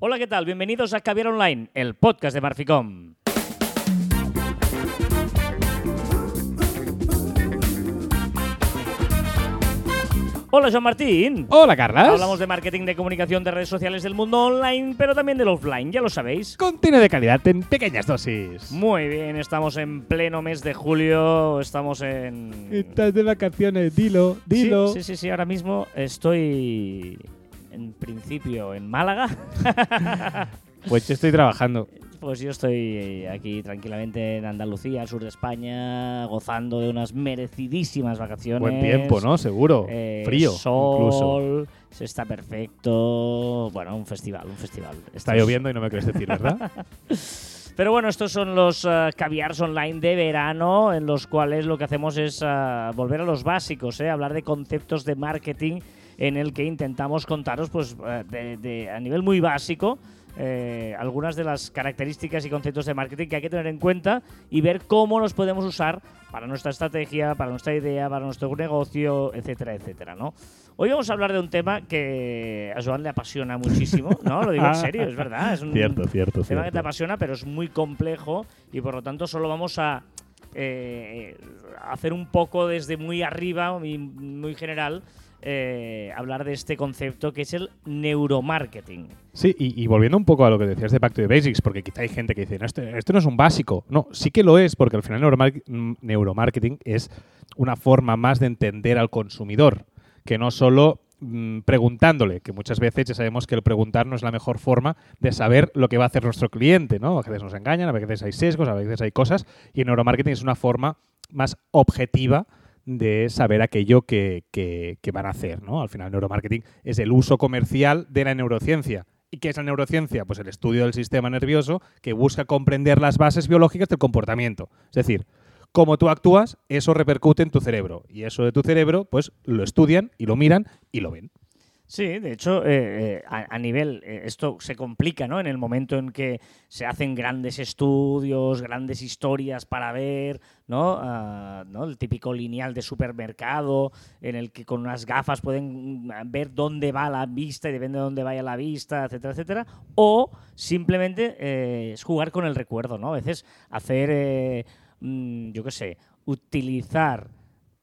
Hola, ¿qué tal? Bienvenidos a Caviar Online, el podcast de Marficom. Hola, Joan Martín. Hola, Carlas. Hablamos de marketing, de comunicación, de redes sociales, del mundo online, pero también del offline, ya lo sabéis. Contenido de calidad en pequeñas dosis. Muy bien, estamos en pleno mes de julio, estamos en... Estás de vacaciones, dilo, dilo. Sí, sí, sí, sí, ahora mismo estoy en principio en Málaga. Pues yo estoy trabajando. Pues yo estoy aquí tranquilamente en Andalucía, al sur de España, gozando de unas merecidísimas vacaciones. Buen tiempo, ¿no? Seguro. Eh, Frío, sol, incluso. se está perfecto. Bueno, un festival, un festival. Está Estos- lloviendo y no me quieres decir, ¿verdad? Pero bueno, estos son los eh, caviars online de verano, en los cuales lo que hacemos es eh, volver a los básicos, ¿eh? hablar de conceptos de marketing en el que intentamos contaros, pues, eh, de- de- a nivel muy básico, eh, algunas de las características y conceptos de marketing que hay que tener en cuenta y ver cómo los podemos usar para nuestra estrategia, para nuestra idea, para nuestro negocio, etcétera, etcétera, ¿no? Hoy vamos a hablar de un tema que a Joan le apasiona muchísimo, ¿no? Lo digo en serio, es verdad. Es un, cierto, cierto, tema que te cierto. apasiona, pero es muy complejo y por lo tanto solo vamos a eh, hacer un poco desde muy arriba, muy, muy general, eh, hablar de este concepto que es el neuromarketing. Sí, y, volviendo un poco a lo que decías de Back to the Basics, porque quizá hay gente que dice, no, esto, esto no es un básico. No, sí que lo es, porque al final neuromar- neuromarketing es una forma más de entender al consumidor, que no solo mm, preguntándole, que muchas veces ya sabemos que el preguntar no es la mejor forma de saber lo que va a hacer nuestro cliente, ¿no? A veces nos engañan, a veces hay sesgos, a veces hay cosas, y el neuromarketing es una forma más objetiva de saber aquello que, que- que van a hacer, ¿no? Al final, neuromarketing es el uso comercial de la neurociencia. ¿Y qué es la neurociencia? Pues el estudio del sistema nervioso que busca comprender las bases biológicas del comportamiento. Es decir, cómo tú actúas, eso repercute en tu cerebro. Y eso de tu cerebro, pues lo estudian y lo miran y lo ven. Sí, de hecho, eh, eh, a, a nivel, eh, esto se complica, ¿no? En el momento en que se hacen grandes estudios, grandes historias para ver, ¿no? Ah, ¿no? El típico lineal de supermercado, en el que con unas gafas pueden mm, ver dónde va la vista y depende de dónde vaya la vista, etcétera, etcétera. O simplemente eh, es jugar con el recuerdo, ¿no? A veces hacer, mm, yo qué sé, utilizar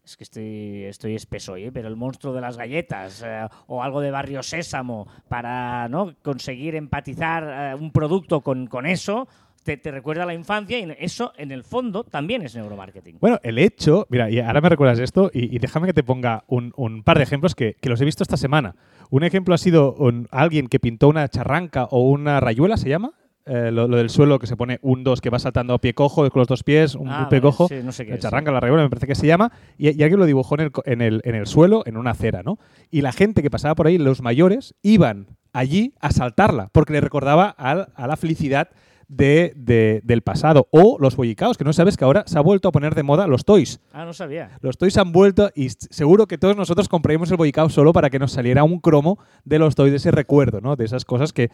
es que estoy, estoy espeso hoy, ¿eh? pero el monstruo de las galletas eh, o algo de Barrio Sésamo para ¿no? conseguir empatizar eh, un producto con, con eso, te, recuerda a la infancia y eso en el fondo también es neuromarketing. Bueno, el hecho, mira, y ahora me recuerdas esto, y, y déjame que te ponga un, un par de ejemplos que, que los he visto esta semana. Un ejemplo ha sido un- alguien que pintó una charranca o una rayuela, ¿se llama? Eh, lo, lo del suelo que se pone un dos que va saltando a pie cojo con los dos pies, un Ah, pie vale, cojo. sí, no sé qué charranca, la rayuela, me parece que se llama, y, y alguien lo dibujó en el, en, el, en el suelo, en una acera, ¿no? Y la gente que pasaba por ahí, los mayores, iban allí a saltarla, porque le recordaba al- a la felicidad de, de- del pasado. O los bollicaos, que no sabes que ahora se ha vuelto a poner de moda los toys. Ah, no sabía. Los toys han vuelto y seguro que todos nosotros compraríamos el bollicao solo para que nos saliera un cromo de los toys, de ese recuerdo, ¿no? De esas cosas que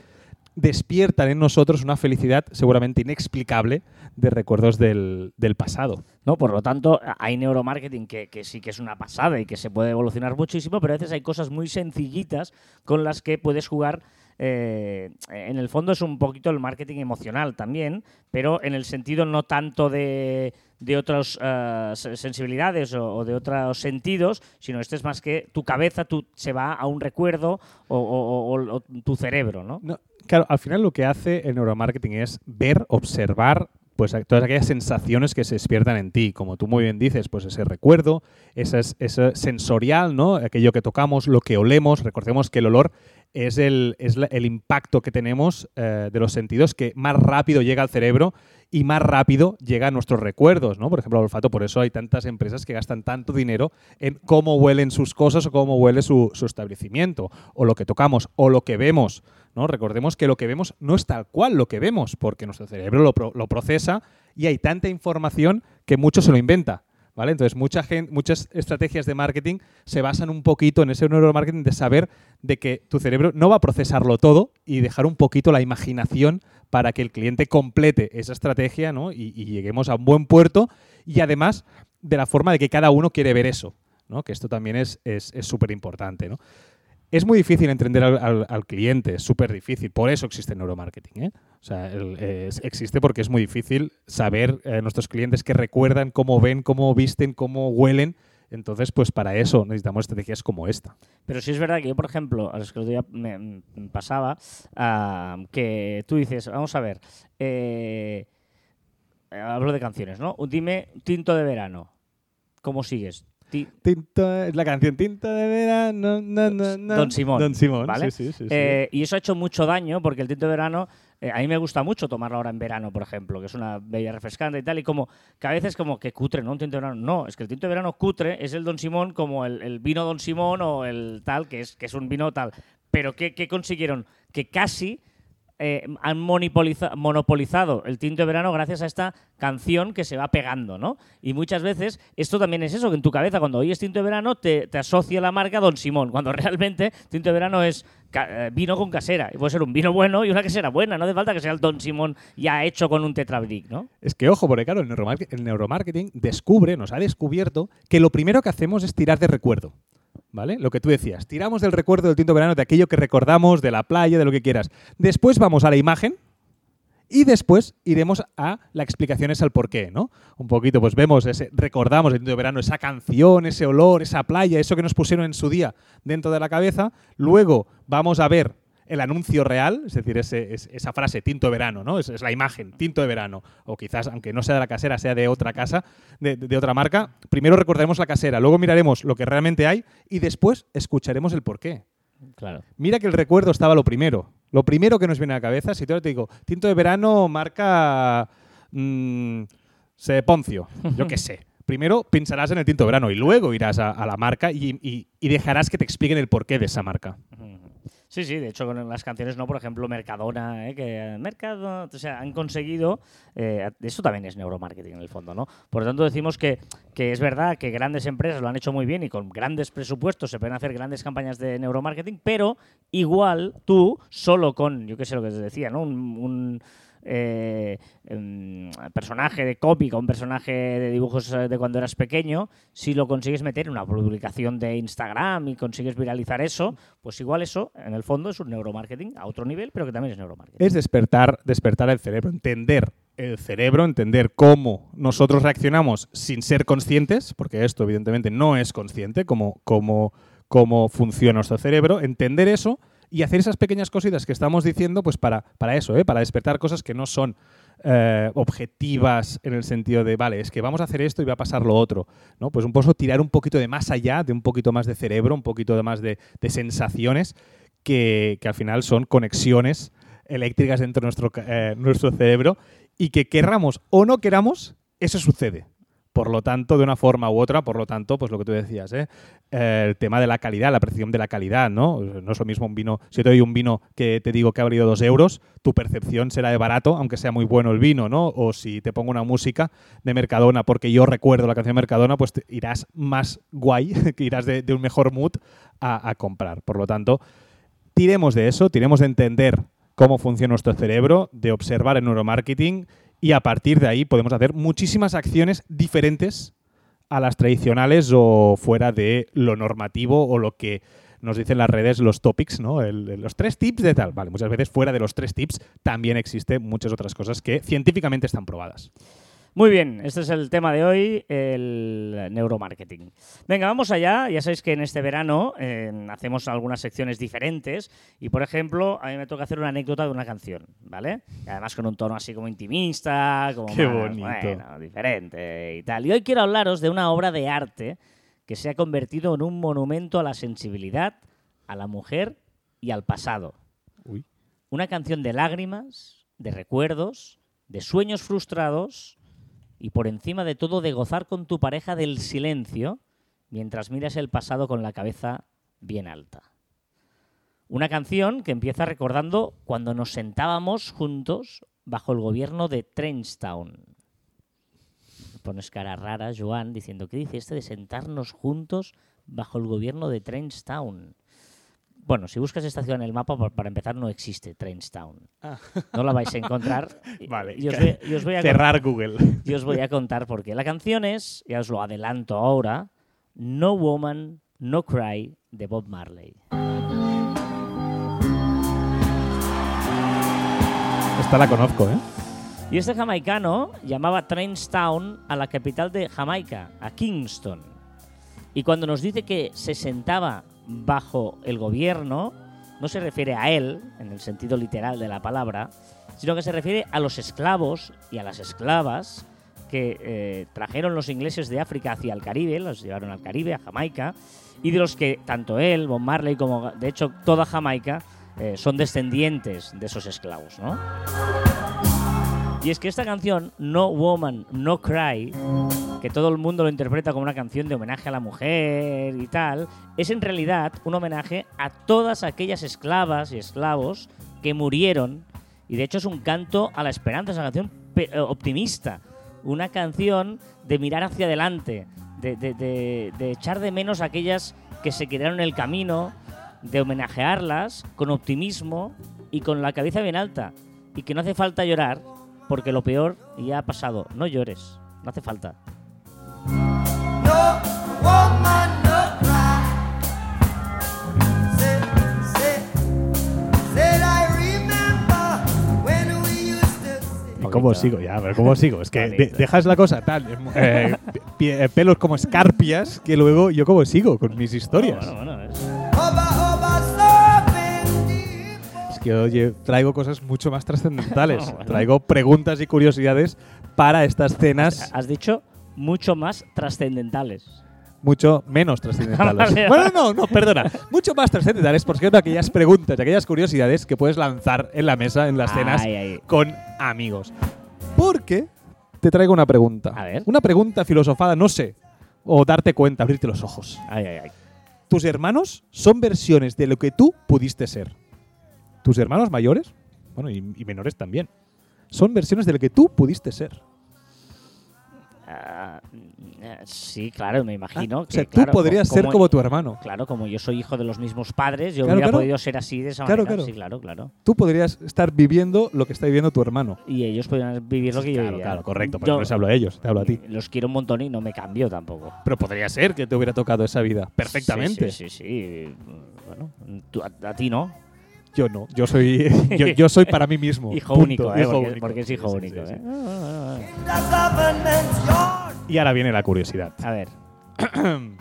despiertan en nosotros una felicidad seguramente inexplicable de recuerdos del, del pasado. ¿no? Por lo tanto, hay neuromarketing que, que sí que es una pasada y que se puede evolucionar muchísimo, pero a veces hay cosas muy sencillitas con las que puedes jugar. Eh, en el fondo es un poquito el marketing emocional también, pero en el sentido no tanto de, otras eh, se- sensibilidades o, de otros sentidos, sino este es más que tu cabeza tú, se va a un recuerdo o, tu cerebro, ¿no? Claro, al final lo que hace el neuromarketing es ver, observar pues todas aquellas sensaciones que se despiertan en ti, como tú muy bien dices, pues ese recuerdo, ese, es- ese sensorial, ¿no? Aquello que tocamos, lo que olemos, recordemos que el olor es el, es el impacto que tenemos eh, de los sentidos que más rápido llega al cerebro y más rápido llega a nuestros recuerdos, ¿no? Por ejemplo, el olfato, por eso hay tantas empresas que gastan tanto dinero en cómo huelen sus cosas o cómo huele su, su establecimiento, o lo que tocamos, o lo que vemos, ¿no? Recordemos que lo que vemos no es tal cual lo que vemos, porque nuestro cerebro lo, lo procesa y hay tanta información que mucho se lo inventa. ¿Vale? Entonces, mucha gente, muchas estrategias de marketing se basan un poquito en ese neuromarketing de saber de que tu cerebro no va a procesarlo todo y dejar un poquito la imaginación para que el cliente complete esa estrategia ¿no? y, lleguemos a un buen puerto y además de la forma de que cada uno quiere ver eso, ¿no? que esto también es súper es, súper importante. ¿no? Es muy difícil entender al, cliente, es súper difícil. Por eso existe el neuromarketing. ¿eh? O sea, existe porque es muy difícil saber eh, nuestros clientes qué recuerdan, cómo ven, cómo visten, cómo huelen. Entonces, pues para eso necesitamos estrategias como esta. Pero sí es verdad que yo, por ejemplo, a los que el día me, me pasaba, ah, que tú dices, vamos a ver, eh, hablo de canciones, ¿no? Dime Tinto de Verano. ¿Cómo sigues? Ti- Tinto, es la canción Tinto de verano. na, na, na. Don Simón, Don Simón, ¿vale? sí, sí, sí, sí. Eh, y eso ha hecho mucho daño porque el tinto de verano, eh, a mí me gusta mucho tomarlo ahora en verano, por ejemplo, que es una bella refrescante y tal, y como que a veces como que cutre, ¿no? Un tinto de verano. No, es que el tinto de verano cutre es el Don Simón como el, el vino Don Simón o el tal, que es, que es un vino tal. Pero ¿qué, qué consiguieron? Que casi eh, han monopoliza- monopolizado el tinto de verano gracias a esta canción que se va pegando, ¿no? Y muchas veces esto también es eso, que en tu cabeza cuando oyes tinto de verano te, asocia la marca Don Simón, cuando realmente tinto de verano es eh, vino con casera. Y puede ser un vino bueno y una casera buena, no hace falta que sea el Don Simón ya hecho con un tetrabric, ¿no? Es que ojo, porque claro, el neuromarketing descubre, nos ha descubierto que lo primero que hacemos es tirar de recuerdo. ¿Vale? Lo que tú decías, tiramos del recuerdo del tinto verano, de aquello que recordamos, de la playa, de lo que quieras. Después vamos a la imagen y después iremos a la explicación es al porqué, ¿no? Un poquito, pues vemos, ese, recordamos el tinto verano, esa canción, ese olor, esa playa, eso que nos pusieron en su día dentro de la cabeza. Luego vamos a ver el anuncio real, es decir, ese- es- esa frase tinto de verano, ¿no? Es, es la imagen, tinto de verano. O quizás, aunque no sea de la casera, sea de otra casa, de, de- de otra marca. Primero recordaremos la casera, luego miraremos lo que realmente hay y después escucharemos el porqué. Claro. Mira que el recuerdo estaba lo primero. Lo primero que nos viene a la cabeza, si yo te digo, tinto de verano marca mm, se Poncio, yo qué sé. Primero pensarás en el tinto de verano y luego irás a, a la marca y, y- y dejarás que te expliquen el porqué de esa marca. Sí, sí, de hecho con las canciones, ¿no? Por ejemplo, Mercadona, ¿eh? que Mercado, o sea, han conseguido, eh, eso también es neuromarketing en el fondo, ¿no? Por lo tanto decimos que, que es verdad que grandes empresas lo han hecho muy bien y con grandes presupuestos se pueden hacer grandes campañas de neuromarketing, pero igual tú, solo con, yo qué sé lo que te decía, ¿no? Un, un, eh, em, personaje de cómic un personaje de dibujos eh, de cuando eras pequeño, si lo consigues meter en una publicación de Instagram y consigues viralizar eso, pues igual eso, en el fondo, es un neuromarketing a otro nivel, pero que también es neuromarketing. Es despertar, despertar el cerebro, entender el cerebro, entender cómo nosotros reaccionamos sin ser conscientes, porque esto evidentemente no es consciente, cómo, cómo, cómo funciona nuestro cerebro, entender eso y hacer esas pequeñas cositas que estamos diciendo, pues para, para eso, ¿eh? para despertar cosas que no son eh, objetivas en el sentido de, vale, es que vamos a hacer esto y va a pasar lo otro. ¿no? Pues un poco tirar un poquito de más allá, de un poquito más de cerebro, un poquito de más de, de sensaciones que, que al final son conexiones eléctricas dentro de nuestro, eh, nuestro cerebro y que querramos o no queramos, eso sucede. Por lo tanto, de una forma u otra, por lo tanto, pues lo que tú decías, ¿eh? El tema de la calidad, la percepción de la calidad, ¿no? No es lo mismo un vino, si yo te doy un vino que te digo que ha valido dos euros, tu percepción será de barato, aunque sea muy bueno el vino, ¿no? O si te pongo una música de Mercadona, porque yo recuerdo la canción de Mercadona, pues irás más guay, que irás de, un mejor mood a comprar. Por lo tanto, tiremos de eso, tiremos de entender cómo funciona nuestro cerebro, de observar el neuromarketing y a partir de ahí podemos hacer muchísimas acciones diferentes a las tradicionales o fuera de lo normativo o lo que nos dicen las redes los topics, los tres tips de tal. Vale, muchas veces fuera de los tres tips también existen muchas otras cosas que científicamente están probadas. Muy bien, este es el tema de hoy, el neuromarketing. Venga, vamos allá. Ya sabéis que en este verano eh, hacemos algunas secciones diferentes y, por ejemplo, a mí me toca hacer una anécdota de una canción, ¿vale? Y además con un tono así como intimista, como Qué más, bonito. bueno, diferente y tal. Y hoy quiero hablaros de una obra de arte que se ha convertido en un monumento a la sensibilidad, a la mujer y al pasado. Uy. Una canción de lágrimas, de recuerdos, de sueños frustrados y por encima de todo de gozar con tu pareja del silencio mientras miras el pasado con la cabeza bien alta. Una canción que empieza recordando cuando nos sentábamos juntos bajo el gobierno de Trenchtown. Pones cara rara, Joan, diciendo, ¿qué dice este de sentarnos juntos bajo el gobierno de Trenchtown? Bueno, si buscas esta ciudad en el mapa, para empezar, no existe Trainstown, ah. No la vais a encontrar. vale, voy, a cerrar Google. Yo os voy a contar por qué. La canción es, ya os lo adelanto ahora, No Woman, No Cry, de Bob Marley. Esta la conozco, ¿eh? Y este jamaicano llamaba Trainstown a la capital de Jamaica, a Kingston. Y cuando nos dice que se sentaba bajo el gobierno, no se refiere a él, en el sentido literal de la palabra, sino que se refiere a los esclavos y a las esclavas que eh, trajeron los ingleses de África hacia el Caribe, los llevaron al Caribe, a Jamaica, y de los que tanto él, Bob Marley, como de hecho toda Jamaica, eh, son descendientes de esos esclavos, ¿no? Y es que esta canción, No Woman, No Cry, que todo el mundo lo interpreta como una canción de homenaje a la mujer y tal, es en realidad un homenaje a todas aquellas esclavas y esclavos que murieron. Y de hecho es un canto a la esperanza, es una canción eh, optimista, una canción de mirar hacia adelante, de, de- de- de echar de menos a aquellas que se quedaron en el camino, de homenajearlas con optimismo y con la cabeza bien alta. Y que no hace falta llorar, porque lo peor ya ha pasado. No llores, no hace falta. No woman, no cry. Said, said, said I remember when we used to sit. ¿Y ¿Cómo sigo? Ya, pero ¿cómo sigo? Es que de- dejas la cosa tal, eh, pi- eh, pelos como escarpias, que luego yo cómo sigo con mis historias. Bueno, bueno, es- oye, traigo cosas mucho más trascendentales. Bueno. Traigo preguntas y curiosidades para estas cenas Has dicho mucho más trascendentales. mucho menos trascendentales. Bueno, no, no, perdona. Mucho más trascendentales porque son aquellas preguntas y aquellas curiosidades que puedes lanzar en la mesa, en las cenas, Ay, con amigos. Porque te traigo una pregunta. A ver. Una pregunta filosofada, no sé. O darte cuenta, abrirte los ojos. Ay. Tus hermanos son versiones de lo que tú pudiste ser. Tus hermanos mayores, bueno, y, y menores también, son versiones de lo que tú pudiste ser. Eh, sí, claro, me imagino. Ah, o que, sea, claro, tú podrías co- ser como tu hermano. Claro, como yo soy hijo de los mismos padres, yo Claro, hubiera claro. podido ser así de esa Claro, manera. claro. Sí, claro, claro. Tú podrías estar viviendo lo que está viviendo tu hermano. Y ellos podrían vivir lo que yo claro, vivía. claro, correcto. Pero Yo no les hablo a ellos, te hablo a ti. Los quiero un montón y no me cambio tampoco. Pero podría ser que te hubiera tocado esa vida perfectamente. Sí, sí, sí. sí. Bueno, tú- a, a ti no. Yo no, yo soy, yo, yo soy para mí mismo. Hijo punto, único, ¿eh? hijo porque, único. porque es hijo Sí, único. sí, ¿eh? Ah, ah. Y ahora viene la curiosidad. A ver.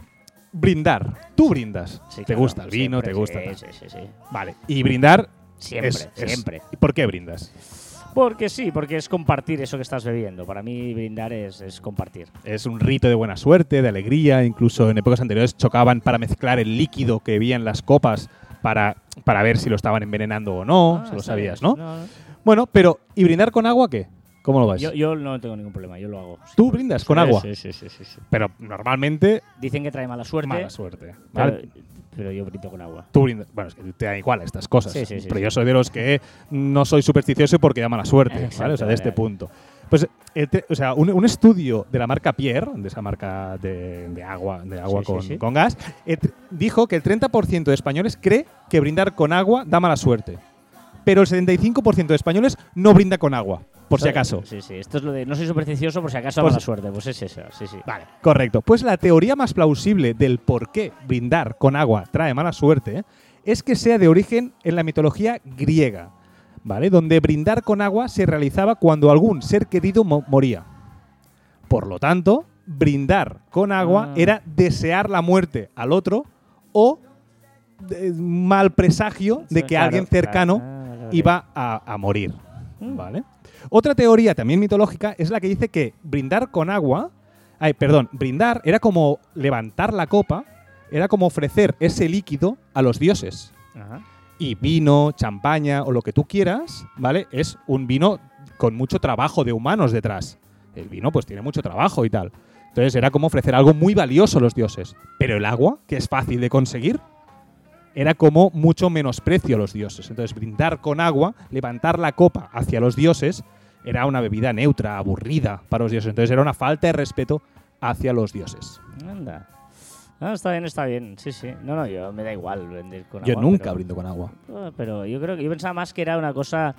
brindar. Tú brindas. sí, te claro, gusta el vino, siempre, te gusta. Sí, sí, sí, sí. Vale. Y brindar. Siempre, es- es- siempre. ¿Y por qué brindas? Porque sí, porque es compartir eso que estás bebiendo. Para mí brindar es, es compartir. Es un rito de buena suerte, de alegría. Incluso en épocas anteriores chocaban para mezclar el líquido que había en las copas para, para ver si lo estaban envenenando o no. Ah, si lo sabías, bien. ¿no? Bueno, pero ¿y brindar con agua qué? ¿Cómo lo vas? Yo, yo no tengo ningún problema, yo lo hago. ¿Tú brindas con Sí, agua? Sí, sí, sí, sí, sí. Pero normalmente Dicen que trae mala suerte, mala suerte. pero, ¿vale? pero yo brindo con agua. Tú brindas. Bueno, es que te da igual estas cosas. Sí, sí, pero yo soy de los que no soy supersticioso porque da mala suerte. Exacto, ¿vale? O sea, de este punto. Pues, te- o sea, un, un estudio de la marca Pierre, de esa marca de, de agua, de agua Sí, con, sí. con gas, eh, dijo que el 30% de españoles cree que brindar con agua da mala suerte. Pero el 75% de españoles no brinda con agua, por si acaso. Sí, sí. Esto es lo de no soy supersticioso por si acaso da Pues- mala suerte. Pues es eso, sí, sí. Vale, correcto. Pues la teoría más plausible del por qué brindar con agua trae mala suerte es que sea de origen en la mitología griega, ¿vale? Donde brindar con agua se realizaba cuando algún ser querido mo- moría. Por lo tanto, brindar con agua Ah. era desear la muerte al otro o de- mal presagio de que claro, alguien cercano claro, claro, claro. iba a, a morir. Mm. ¿Vale? Otra teoría también mitológica es la que dice que brindar con agua, ay, perdón, brindar era como levantar la copa, era como ofrecer ese líquido a los dioses. Ajá. Y vino, champaña o lo que tú quieras, ¿vale? Es un vino con mucho trabajo de humanos detrás. El vino pues tiene mucho trabajo y tal. Entonces era como ofrecer algo muy valioso a los dioses. Pero el agua, que es fácil de conseguir, era como mucho menosprecio a los dioses. Entonces brindar con agua, levantar la copa hacia los dioses, era una bebida neutra, aburrida para los dioses. Entonces era una falta de respeto hacia los dioses. Anda. No, está bien, está bien. Sí, sí. No, no, yo me da igual vender con Yo agua. nunca pero- brindo con agua. Ah, Pero yo creo que yo pensaba más que era una cosa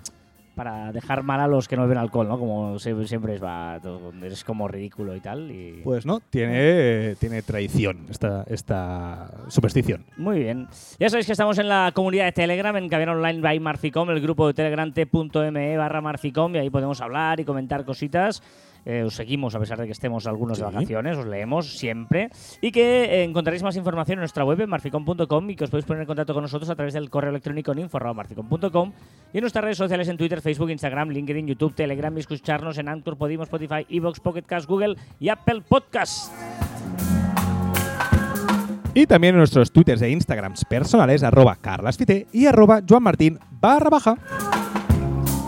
para dejar mal a los que no beben alcohol, ¿no? Como siempre es, va, es como ridículo y tal. Y... Pues no, tiene, tiene tradición esta, esta superstición. Muy bien. Ya sabéis que estamos en la comunidad de Telegram, en Caviar Online by Marficom, el grupo de Telegram t.me barra Marficom, y ahí podemos hablar y comentar cositas. Eh, os seguimos a pesar de que estemos algunos de Sí. vacaciones, os leemos siempre. Y que eh, encontraréis más información en nuestra web, en marficom.com, y que os podéis poner en contacto con nosotros a través del correo electrónico en info.marficom.com y en nuestras redes sociales en Twitter, Facebook, Instagram, LinkedIn, YouTube, Telegram y escucharnos en Anchor, Podimo, Spotify, Evox, Pocket Cast, Google y Apple Podcast. Y también en nuestros twitters e instagrams personales, arroba carlasfite y arroba joanmartin barra baja.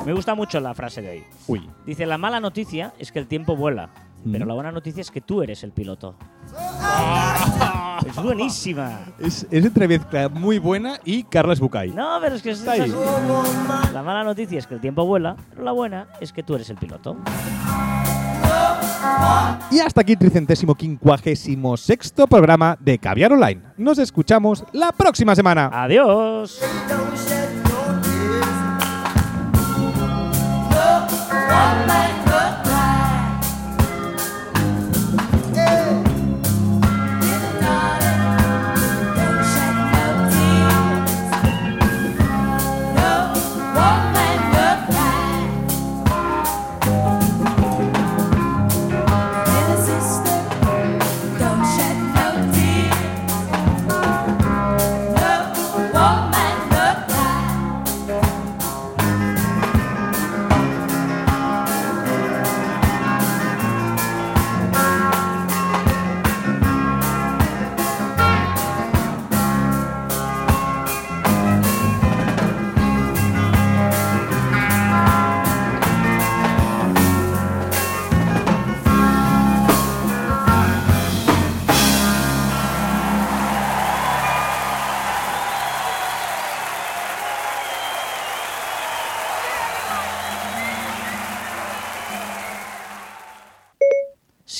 Me gusta mucho la frase de hoy. Uy. Dice, la mala noticia es que el tiempo vuela, pero Mm. la buena noticia es que tú eres el piloto. es buenísima. Es, es entrevista muy buena y Carlas Bucay. No, pero es que es, ahí. la mala noticia es que el tiempo vuela, pero la buena es que tú eres el piloto. Y hasta aquí el tricentésimo quincuagésimo sexto programa de Caviar Online. Nos escuchamos la próxima semana. Adiós. One man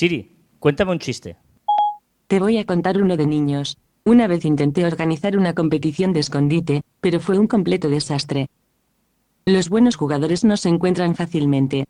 Siri, cuéntame un chiste. Te voy a contar uno de niños. Una vez intenté organizar una competición de escondite, pero fue un completo desastre. Los buenos jugadores no se encuentran fácilmente,